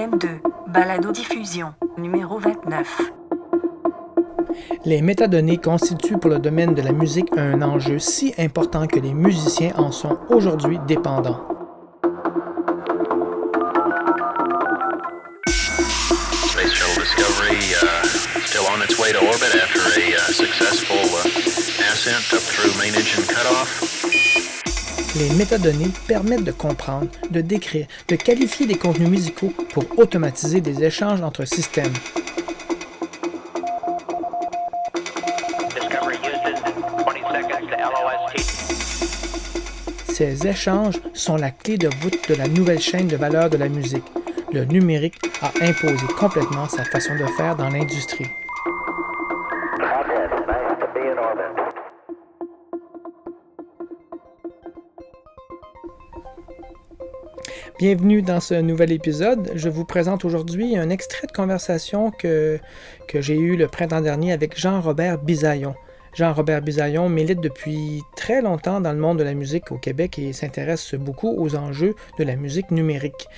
M2, Balado Diffusion, numéro 29. Les métadonnées constituent pour le domaine de la musique un enjeu si important que les musiciens en sont aujourd'hui dépendants. Space Shuttle Discovery uh, still on its way to orbit after a uh, successful uh, ascent up through main engine cutoff. Les métadonnées permettent de comprendre, de décrire, de qualifier des contenus musicaux pour automatiser des échanges entre systèmes. Discovery Houston, 20 seconds to LOST. Ces échanges sont la clé de voûte de la nouvelle chaîne de valeur de la musique. Le numérique a imposé complètement sa façon de faire dans l'industrie. Bienvenue dans ce nouvel épisode. Je vous présente aujourd'hui un extrait de conversation que, j'ai eu le printemps dernier avec Jean-Robert Bisaillon. Jean-Robert Bisaillon milite depuis très longtemps dans le monde de la musique au Québec et s'intéresse beaucoup aux enjeux de la musique numérique.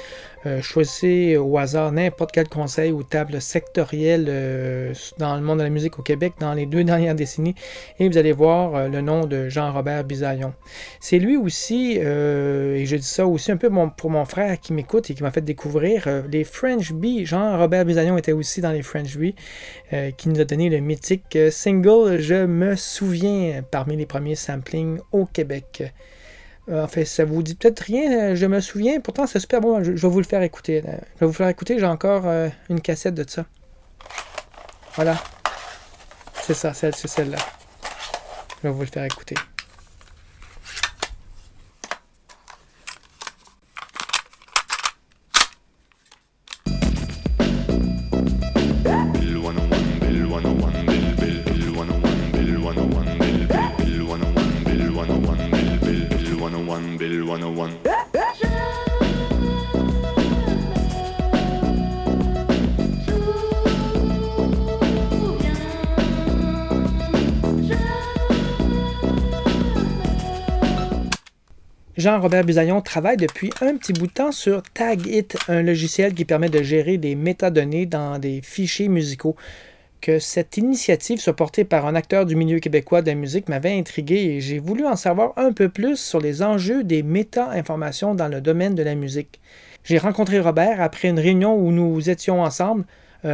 Euh, choisissez au hasard n'importe quel conseil ou table sectorielle euh, dans le monde de la musique au Québec dans les deux dernières décennies et vous allez voir euh, le nom de Jean-Robert Bisaillon. C'est lui aussi, et je dis ça aussi un peu pour mon frère qui m'écoute et qui m'a fait découvrir les French Bee. Jean-Robert Bisaillon était aussi dans les French Bee, euh, qui nous a donné le mythique single Je me souviens parmi les premiers samplings au Québec. Euh, En fait, ça vous dit peut-être rien, euh, je me souviens, pourtant c'est super bon, je, vais vous le faire écouter. là. Je vais vous faire écouter, j'ai encore euh, une cassette de ça. Voilà. C'est ça, c'est celle-là. Je vais vous le faire écouter. Jean-Robert Bisaillon travaille depuis un petit bout de temps sur TagIt, un logiciel qui permet de gérer des métadonnées dans des fichiers musicaux. Que cette initiative soit portée par un acteur du milieu québécois de la musique m'avait intrigué et j'ai voulu en savoir un peu plus sur les enjeux des méta-informations dans le domaine de la musique. J'ai rencontré Robert après une réunion où nous étions ensemble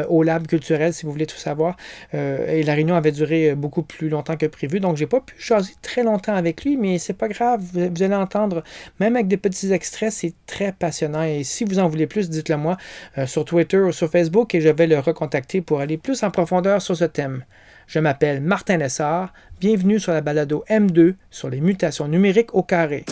au lab culturel, si vous voulez tout savoir. Euh, et la réunion avait duré euh, beaucoup plus longtemps que prévu, donc j'ai pas pu choisir très longtemps avec lui, mais c'est pas grave. Vous, vous allez entendre, même avec des petits extraits, c'est très passionnant. Et si vous en voulez plus, dites-le moi euh, sur Twitter ou sur Facebook et je vais le recontacter pour aller plus en profondeur sur ce thème. Je m'appelle Martin Lessard. Bienvenue sur la balado M2 sur les mutations numériques au carré.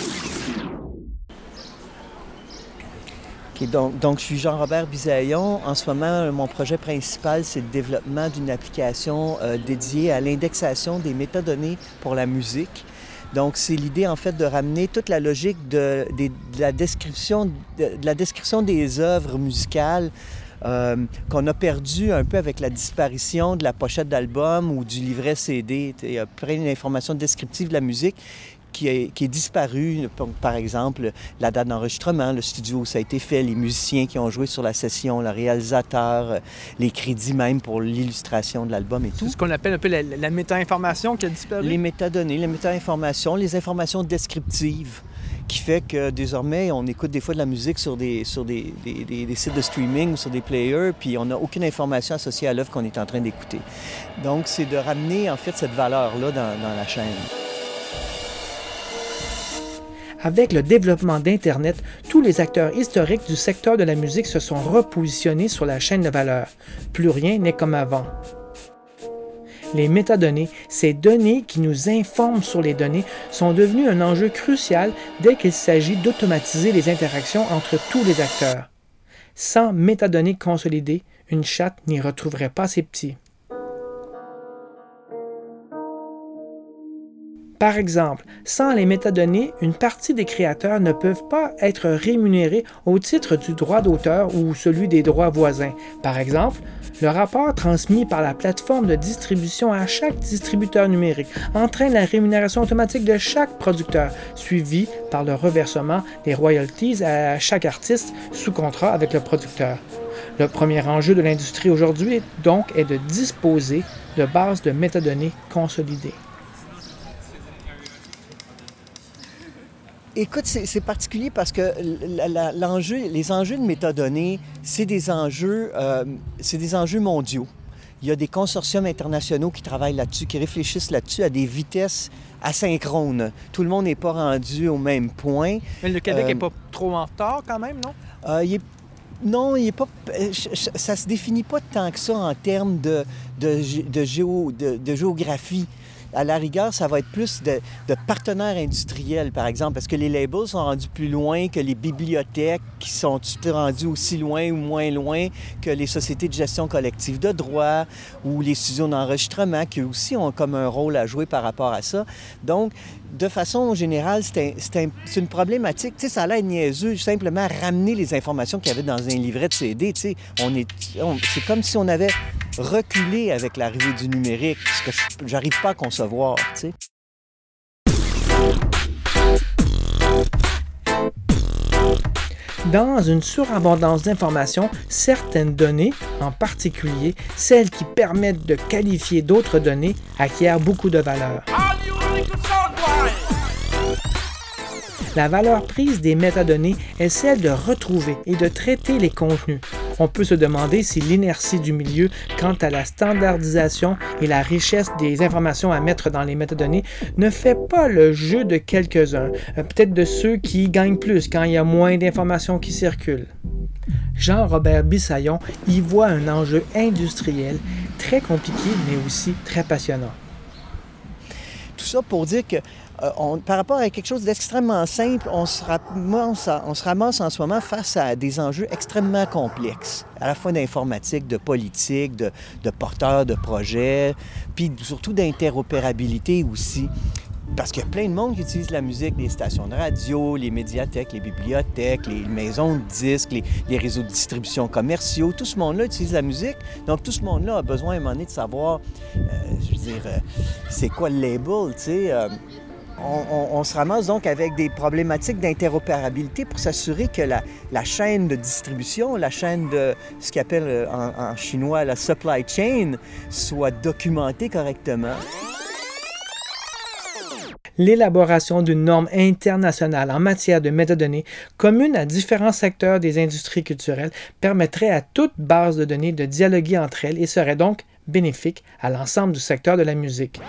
Ok, donc, je suis Jean-Robert Bisaillon. En ce moment, mon projet principal, c'est le développement d'une application euh, dédiée à l'indexation des métadonnées pour la musique. Donc, c'est l'idée, en fait, de ramener toute la logique de la description des œuvres musicales euh, qu'on a perdu un peu avec la disparition de la pochette d'album ou du livret CD. Il y a plein d'informations descriptives de la musique qui est, qui est disparu. Par- exemple, la date d'enregistrement, le studio où ça a été fait, les musiciens qui ont joué sur la session, le réalisateur, les crédits même pour l'illustration de l'album et tout. Ce qu'on appelle un peu la, la méta-information qui a disparu? Les métadonnées, les méta-informations, les informations descriptives qui fait que désormais, on écoute des fois de la musique sur des, sur des, des- des- des sites de streaming ou sur des players, puis on n'a aucune information associée à l'œuvre qu'on est en train d'écouter. Donc, c'est de ramener en fait cette valeur-là dans, dans la chaîne. Avec le développement d'Internet, tous les acteurs historiques du secteur de la musique se sont repositionnés sur la chaîne de valeur. Plus rien n'est comme avant. Les métadonnées, ces données qui nous informent sur les données, sont devenues un enjeu crucial dès qu'il s'agit d'automatiser les interactions entre tous les acteurs. Sans métadonnées consolidées, une chatte n'y retrouverait pas ses petits. Par exemple, sans les métadonnées, une partie des créateurs ne peuvent pas être rémunérés au titre du droit d'auteur ou celui des droits voisins. Par exemple, le rapport transmis par la plateforme de distribution à chaque distributeur numérique entraîne la rémunération automatique de chaque producteur, suivi par le reversement des royalties à chaque artiste sous contrat avec le producteur. Le premier enjeu de l'industrie aujourd'hui, donc, est de disposer de bases de métadonnées consolidées. Écoute, c'est particulier parce que l'enjeu, les enjeux de métadonnées, c'est des enjeux, euh, c'est des enjeux mondiaux. Il y a des consortiums internationaux qui travaillent là-dessus, qui réfléchissent là-dessus à des vitesses asynchrones. Tout le monde n'est pas rendu au même point. Mais le Québec Euh, n'est pas trop en retard quand même, non? Euh, il est- Non, il est pas. euh, Ça se définit pas tant que ça en termes de, de, gé- de géo- de- de géographie. À la rigueur, ça va être plus de, partenaires industriels, par exemple, parce que les labels sont rendus plus loin que les bibliothèques qui sont rendues aussi loin ou moins loin que les sociétés de gestion collective de droit ou les studios d'enregistrement qui aussi ont comme un rôle à jouer par rapport à ça. Donc, de façon générale, c'est un- c'est un- c'est une problématique. Tu sais, ça a l'air niaiseux, simplement ramener les informations qu'il y avait dans un livret de CD. Tu sais, on- c'est comme si on avait reculé avec l'arrivée du numérique, ce que j'arrive pas à concevoir. Tu sais. Dans une surabondance d'informations, certaines données, en particulier celles qui permettent de qualifier d'autres données, acquièrent beaucoup de valeur. La valeur prise des métadonnées est celle de retrouver et de traiter les contenus. On peut se demander si l'inertie du milieu quant à la standardisation et la richesse des informations à mettre dans les métadonnées ne fait pas le jeu de quelques-uns, euh, peut-être de ceux qui gagnent plus quand il y a moins d'informations qui circulent. Jean-Robert Bissaillon y voit un enjeu industriel très compliqué mais aussi très passionnant. Tout ça pour dire que euh, par rapport à quelque chose d'extrêmement simple, on se, ramasse, en ce moment face à des enjeux extrêmement complexes, à la fois d'informatique, de politique, de, porteurs de projets, puis surtout d'interopérabilité aussi. Parce qu'il y a plein de monde qui utilise la musique, les stations de radio, les médiathèques, les bibliothèques, les maisons de disques, les, réseaux de distribution commerciaux. Tout ce monde-là utilise la musique. Donc, tout ce monde-là a besoin à un moment donné de savoir, euh, je veux dire, euh, c'est quoi le label, tu sais. On, se ramasse donc avec des problématiques d'interopérabilité pour s'assurer que la, la chaîne de distribution, la chaîne de ce qu'on appelle euh, en, en chinois la supply chain, soit documentée correctement. l'élaboration d'une norme internationale en matière de métadonnées commune à différents secteurs des industries culturelles permettrait à toute base de données de dialoguer entre elles et serait donc bénéfique à l'ensemble du secteur de la musique.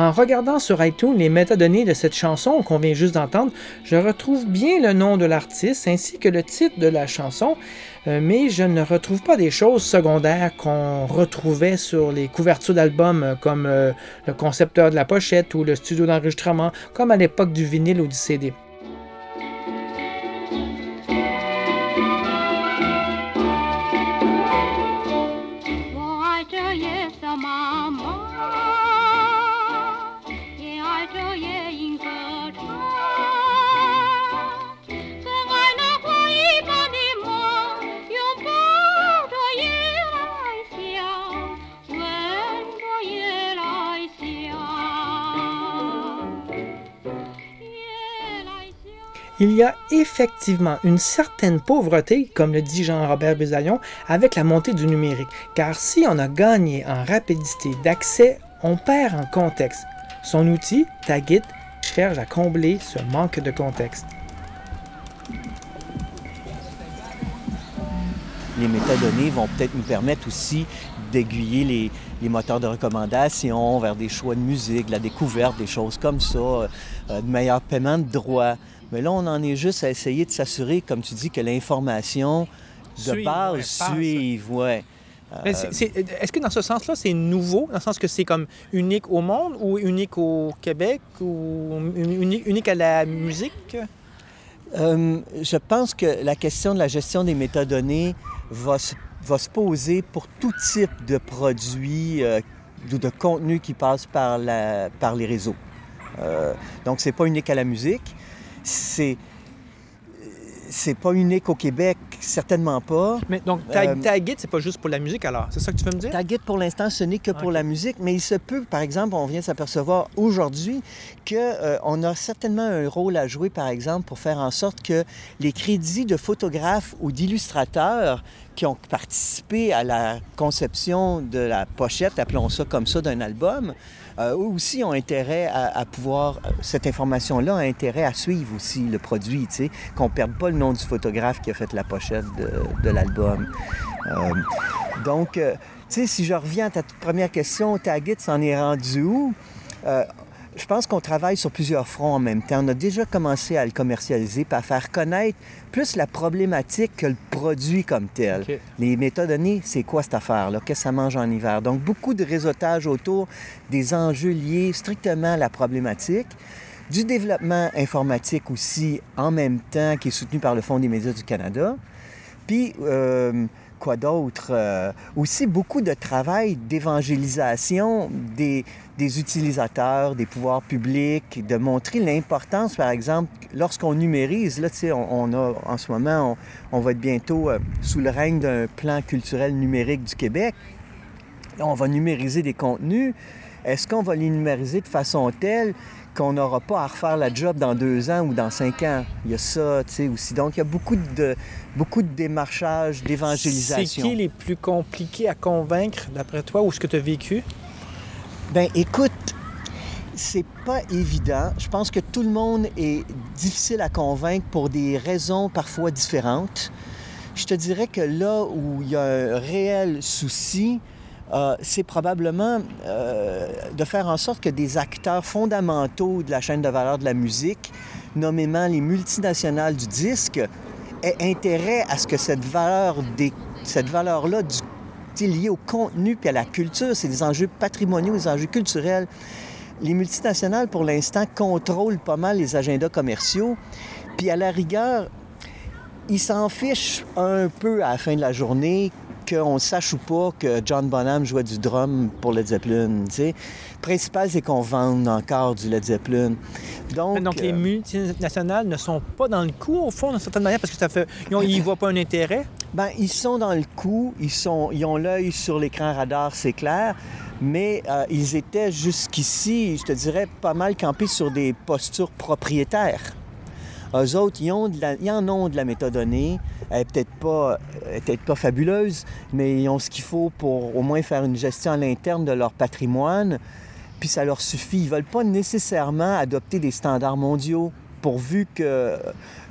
En regardant sur iTunes les métadonnées de cette chanson qu'on vient juste d'entendre, je retrouve bien le nom de l'artiste ainsi que le titre de la chanson, euh, mais je ne retrouve pas des choses secondaires qu'on retrouvait sur les couvertures d'albums euh, comme euh, le concepteur de la pochette ou le studio d'enregistrement, comme à l'époque du vinyle ou du CD. Il y a effectivement une certaine pauvreté, comme le dit Jean-Robert Bézaillon, avec la montée du numérique, car si on a gagné en rapidité d'accès, on perd en contexte. Son outil, Tagit, cherche à combler ce manque de contexte. Les métadonnées vont peut-être nous permettre aussi d'aiguiller les, moteurs de recommandation vers des choix de musique, la découverte, des choses comme ça, euh, de meilleurs paiements de droits. Mais là, on en est juste à essayer de s'assurer, comme tu dis, que l'information de Suive, base ouais, suive, ouais. C'est- Est-ce que dans ce sens-là, c'est nouveau, dans le sens que c'est comme unique au monde ou unique au Québec ou unique, unique à la musique? Euh, je pense que la question de la gestion des métadonnées va se, va se poser pour tout type de produits euh, ou de contenu qui passe par, la, par les réseaux. Euh, donc, c'est pas unique à la musique. C'est c'est pas unique au Québec, certainement pas. Mais donc, Tag, Euh, It, c'est pas juste pour la musique alors? C'est ça que tu veux me dire? Target, pour l'instant, ce n'est que pour la musique, mais il se peut, par exemple, on vient s'apercevoir aujourd'hui qu'on a certainement un rôle à jouer, par exemple, pour faire en sorte que les crédits de photographes ou d'illustrateurs qui ont participé à la conception de la pochette, appelons ça comme ça, d'un album, euh, eux aussi ont intérêt à, pouvoir, cette information-là a intérêt à suivre aussi le produit, tu sais, qu'on ne perde pas le nom du photographe qui a fait la pochette de, l'album. Euh, donc, euh, tu sais, si je reviens à ta première question, Tagit s'en est rendu où? Euh, je pense qu'on travaille sur plusieurs fronts en même temps. On a déjà commencé à le commercialiser, puis à faire connaître plus la problématique que le produit comme tel. Les métadonnées, c'est quoi cette affaire-là? Qu'est-ce que ça mange en hiver? Donc, beaucoup de réseautage autour des enjeux liés strictement à la problématique. Du développement informatique aussi, en même temps, qui est soutenu par le Fonds des médias du Canada. Puis, euh, quoi d'autre? Euh, aussi beaucoup de travail d'évangélisation des, utilisateurs, des pouvoirs publics, de montrer l'importance, par exemple, lorsqu'on numérise, là, tu sais, on, a, en ce moment, on, on va être bientôt euh, sous le règne d'un plan culturel numérique du Québec. Là, on va numériser des contenus. Est-ce qu'on va les numériser de façon telle? Qu'on n'aura pas à refaire la job dans deux ans ou dans cinq ans? Il y a ça, tu sais, aussi. Donc, il y a beaucoup de, beaucoup de démarchage, C'est d'évangélisation. qui les plus compliqués à convaincre, d'après toi, ou ce que tu as vécu? Ben, écoute, c'est pas évident. Je pense que tout le monde est difficile à convaincre pour des raisons parfois différentes. Je te dirais que là où il y a un réel souci, euh, c'est probablement euh, de faire en sorte que des acteurs fondamentaux de la chaîne de valeur de la musique, nommément les multinationales du disque, aient intérêt à ce que cette valeur des, cette valeur-là du c'est lié au contenu puis à la culture. C'est des enjeux patrimoniaux, des enjeux culturels. Les multinationales, pour l'instant, contrôlent pas mal les agendas commerciaux. Puis à la rigueur, ils s'en fichent un peu à la fin de la journée qu'on sache ou pas que John Bonham jouait du drum pour Led Zeppelin. tu sais. Le principal, c'est qu'on vende encore du Led Zeppelin. Donc, Donc, les euh, multinationales ne sont pas dans le coup, au fond, d'une certaine manière, parce que ça fait. Ils n'y voient pas un intérêt? Ben, ils sont dans le coup, ils, sont, ils ont l'œil sur l'écran radar, c'est clair, mais euh, ils étaient jusqu'ici, je te dirais, pas mal campés sur des postures propriétaires. Eux autres, ils, ont de la- ils en ont de la métadonnée. Elle n'est peut-être pas, peut-être pas fabuleuse, mais ils ont ce qu'il faut pour au moins faire une gestion à l'interne de leur patrimoine. Puis ça leur suffit. Ils ne veulent pas nécessairement adopter des standards mondiaux pourvu qu'il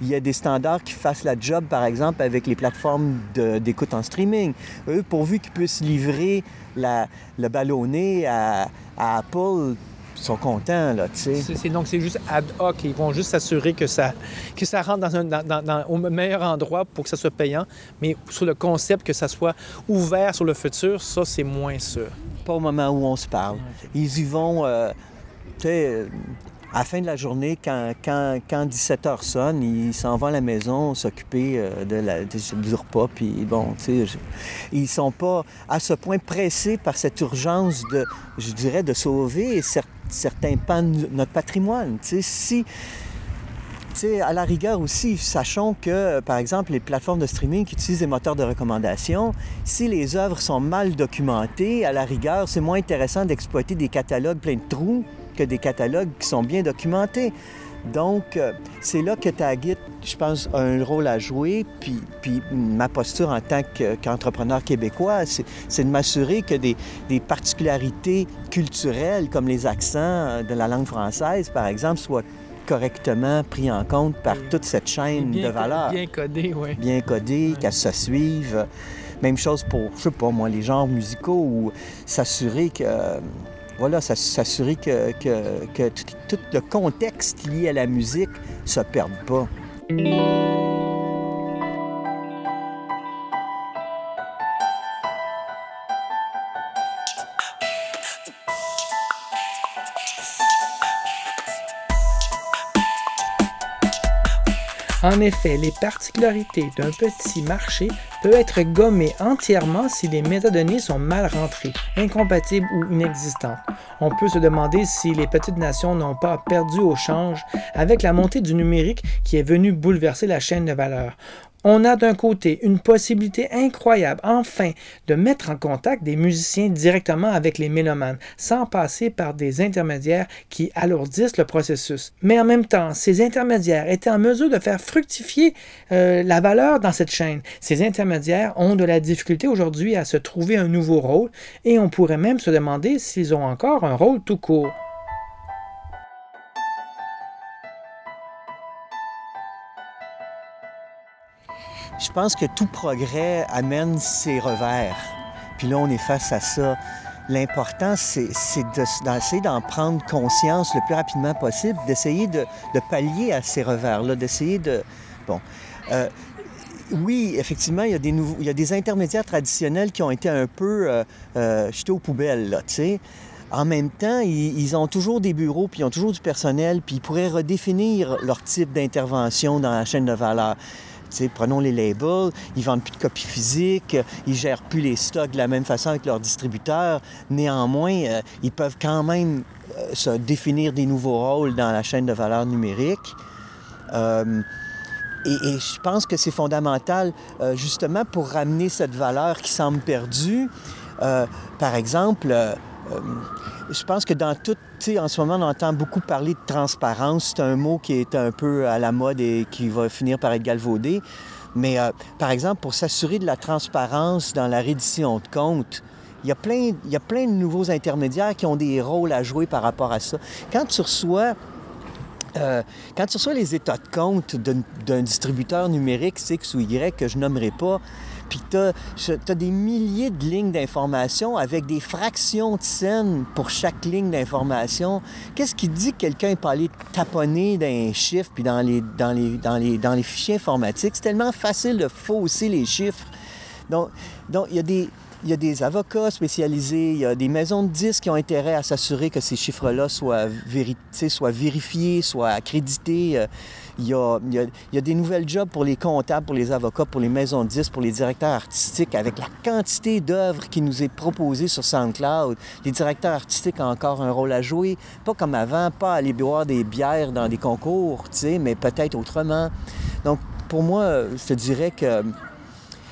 y ait des standards qui fassent la job, par exemple, avec les plateformes d'écoute en streaming. Eux, pourvu qu'ils puissent livrer la, le ballonné à, Apple, sont contents, là, tu sais. Donc, c'est juste ad hoc. Ils vont juste s'assurer que ça, que ça rentre dans un, dans- dans- au meilleur endroit pour que ça soit payant. Mais sur le concept que ça soit ouvert sur le futur, ça, c'est moins sûr. Pas au moment où on se parle. Ils y vont, euh, tu sais, à la fin de la journée, quand, quand, quand 17 heures sonne, ils s'en vont à la maison s'occuper euh, de la, de- du repas. Puis bon, tu sais, ils sont pas à ce point pressés par cette urgence de, je dirais, de sauver cer- certains pans de notre patrimoine. Tu sais, si. À la rigueur aussi, sachons que, par exemple, les plateformes de streaming qui utilisent des moteurs de recommandation, si les œuvres sont mal documentées, à la rigueur, c'est moins intéressant d'exploiter des catalogues pleins de trous que des catalogues qui sont bien documentés. Donc, euh, c'est là que Tagit, je pense, a un rôle à jouer. Puis, puis ma posture en tant que- qu'entrepreneur québécois, c'est de m'assurer que des, des particularités culturelles, comme les accents euh, de la langue française, par exemple, soient correctement pris en compte par toute cette chaîne de valeur Bien codé, oui. bien codé, qu'elles se suivent. Même chose pour, je sais pas moi, les genres musicaux ou s'assurer que, euh, voilà, s'ass- s'assurer que, que, tout, le contexte lié à la musique se perde pas. En effet, les particularités d'un petit marché peuvent être gommées entièrement si les métadonnées sont mal rentrées, incompatibles ou inexistantes. On peut se demander si les petites nations n'ont pas perdu au change avec la montée du numérique qui est venue bouleverser la chaîne de valeur. On a d'un côté une possibilité incroyable, enfin, de mettre en contact des musiciens directement avec les mélomanes, sans passer par des intermédiaires qui alourdissent le processus. Mais en même temps, ces intermédiaires étaient en mesure de faire fructifier euh, la valeur dans cette chaîne. Ces intermédiaires ont de la difficulté aujourd'hui à se trouver un nouveau rôle, et on pourrait même se demander s'ils ont encore un rôle tout court. Je pense que tout progrès amène ses revers. Puis là, on est face à ça. L'important, c'est c'est de- d'essayer d'en prendre conscience le plus rapidement possible, d'essayer de, pallier à ces revers-là, d'essayer de... Bon. Euh, oui, effectivement, il y, a des nouveaux, il y a des intermédiaires traditionnels qui ont été un peu euh, euh, jetés aux poubelles, là, tu sais. En même temps, ils ont toujours des bureaux, puis ils ont toujours du personnel, puis ils pourraient redéfinir leur type d'intervention dans la chaîne de valeur. Prenons les labels, ils vendent plus de copies physiques, ils gèrent plus les stocks de la même façon avec leurs distributeurs. Néanmoins, euh, ils peuvent quand même euh, se définir des nouveaux rôles dans la chaîne de valeur numérique. Euh, et, et je pense que c'est fondamental justement pour ramener cette valeur qui semble perdue. Par exemple, je pense que dans tout, tu sais, en ce moment, on entend beaucoup parler de transparence. C'est un mot qui est un peu à la mode et qui va finir par être galvaudé. Mais euh, par exemple, pour s'assurer de la transparence dans la reddition de comptes, il y, a plein, il y a plein de nouveaux intermédiaires qui ont des rôles à jouer par rapport à ça. Quand tu reçois euh, quand tu reçois les états de compte d'un d'un distributeur numérique X ou Y que je nommerai pas, puis tu as, des milliers de lignes d'information avec des fractions de scènes pour chaque ligne d'information, qu'est-ce qui dit que quelqu'un pas allé taponner dans les chiffres puis dans les, dans les, dans les, dans les fichiers informatiques? C'est tellement facile de fausser les chiffres. Donc, donc il y a des... Il y a des avocats spécialisés, il y a des maisons de disques qui ont intérêt à s'assurer que ces chiffres-là soient, vérifiés, soient accrédités. Euh, Il y, a, il, y a, des nouvelles jobs pour les comptables, pour les avocats, pour les maisons de disques, pour les directeurs artistiques, avec la quantité d'œuvres qui nous est proposée sur SoundCloud. Les directeurs artistiques ont encore un rôle à jouer, pas comme avant, pas aller boire des bières dans des concours, mais peut-être autrement. Donc, pour moi, je te dirais que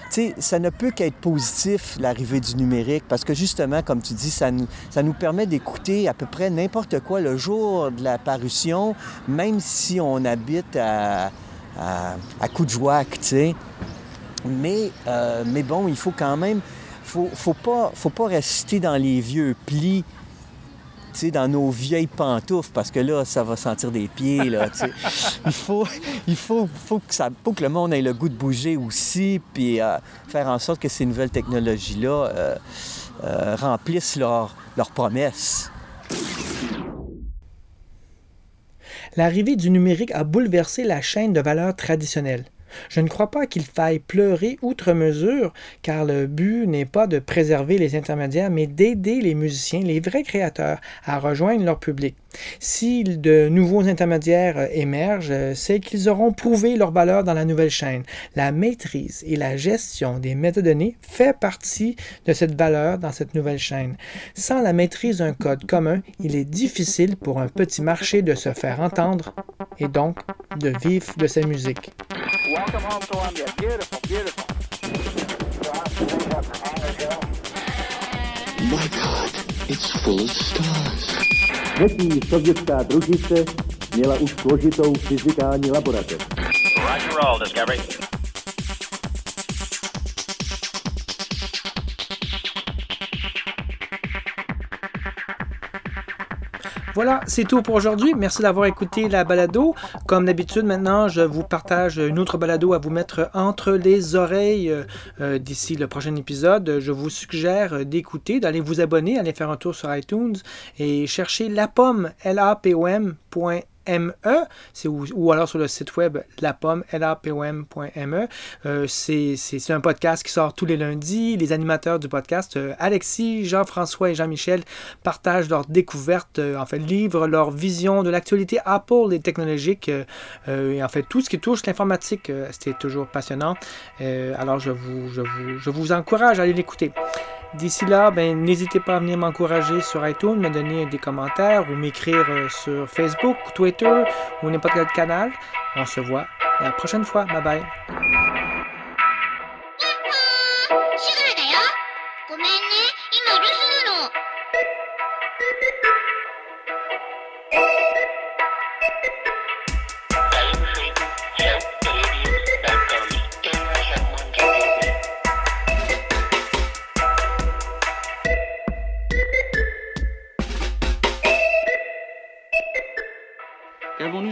sais, ça ne peut qu'être positif, l'arrivée du numérique, parce que justement, comme tu dis, ça nous, permet d'écouter à peu près n'importe quoi le jour de la parution, même si on habite à, à, Coudjouac, tu sais. Mais, euh, mais bon, il faut quand même... faut, faut pas, faut pas rester dans les vieux plis dans nos vieilles pantoufles, parce que là, ça va sentir des pieds, là. Il faut, il faut, faut, que ça, faut que le monde ait le goût de bouger aussi, puis euh, faire en sorte que ces nouvelles technologies-là euh, euh, remplissent leurs leurs promesses. L'arrivée du numérique a bouleversé la chaîne de valeur traditionnelle. Je ne crois pas qu'il faille pleurer outre mesure, car le but n'est pas de préserver les intermédiaires, mais d'aider les musiciens, les vrais créateurs, à rejoindre leur public. Si de nouveaux intermédiaires euh, émergent, euh, c'est qu'ils auront prouvé leur valeur dans la nouvelle chaîne. La maîtrise et la gestion des métadonnées fait partie de cette valeur dans cette nouvelle chaîne. Sans la maîtrise d'un code commun, il est difficile pour un petit marché de se faire entendre et donc de vivre de sa musique. Welcome home, Columbia. Beautiful, beautiful. My God, it's full of stars. Sovětská družice měla už složitou fyzikální laboratoř. Roger roll, Discovery. Voilà, c'est tout pour aujourd'hui. Merci d'avoir écouté la balado. Comme d'habitude, maintenant, je vous partage une autre balado à vous mettre entre les oreilles euh, euh, d'ici le prochain épisode. Je vous suggère d'écouter, d'aller vous abonner, aller faire un tour sur iTunes et chercher la pomme, L-A-P-O-M, M-E, c'est ou, ou alors sur le site web lapomme, L-A-P-O-M.me. Euh, c'est, un podcast qui sort tous les lundis. Les animateurs du podcast, euh, Alexis, Jean-François et Jean-Michel, partagent leurs découvertes, euh, en fait, livrent leur vision de l'actualité Apple et technologique, euh, et en fait, tout ce qui touche l'informatique. c'était toujours passionnant. Alors, je vous, je, vous, je vous encourage à aller l'écouter. D'ici là, ben, n'hésitez pas à venir m'encourager sur iTunes, me donner des commentaires ou m'écrire euh, sur Facebook, Twitter ou n'importe quel canal. On se voit la prochaine fois. Bye bye.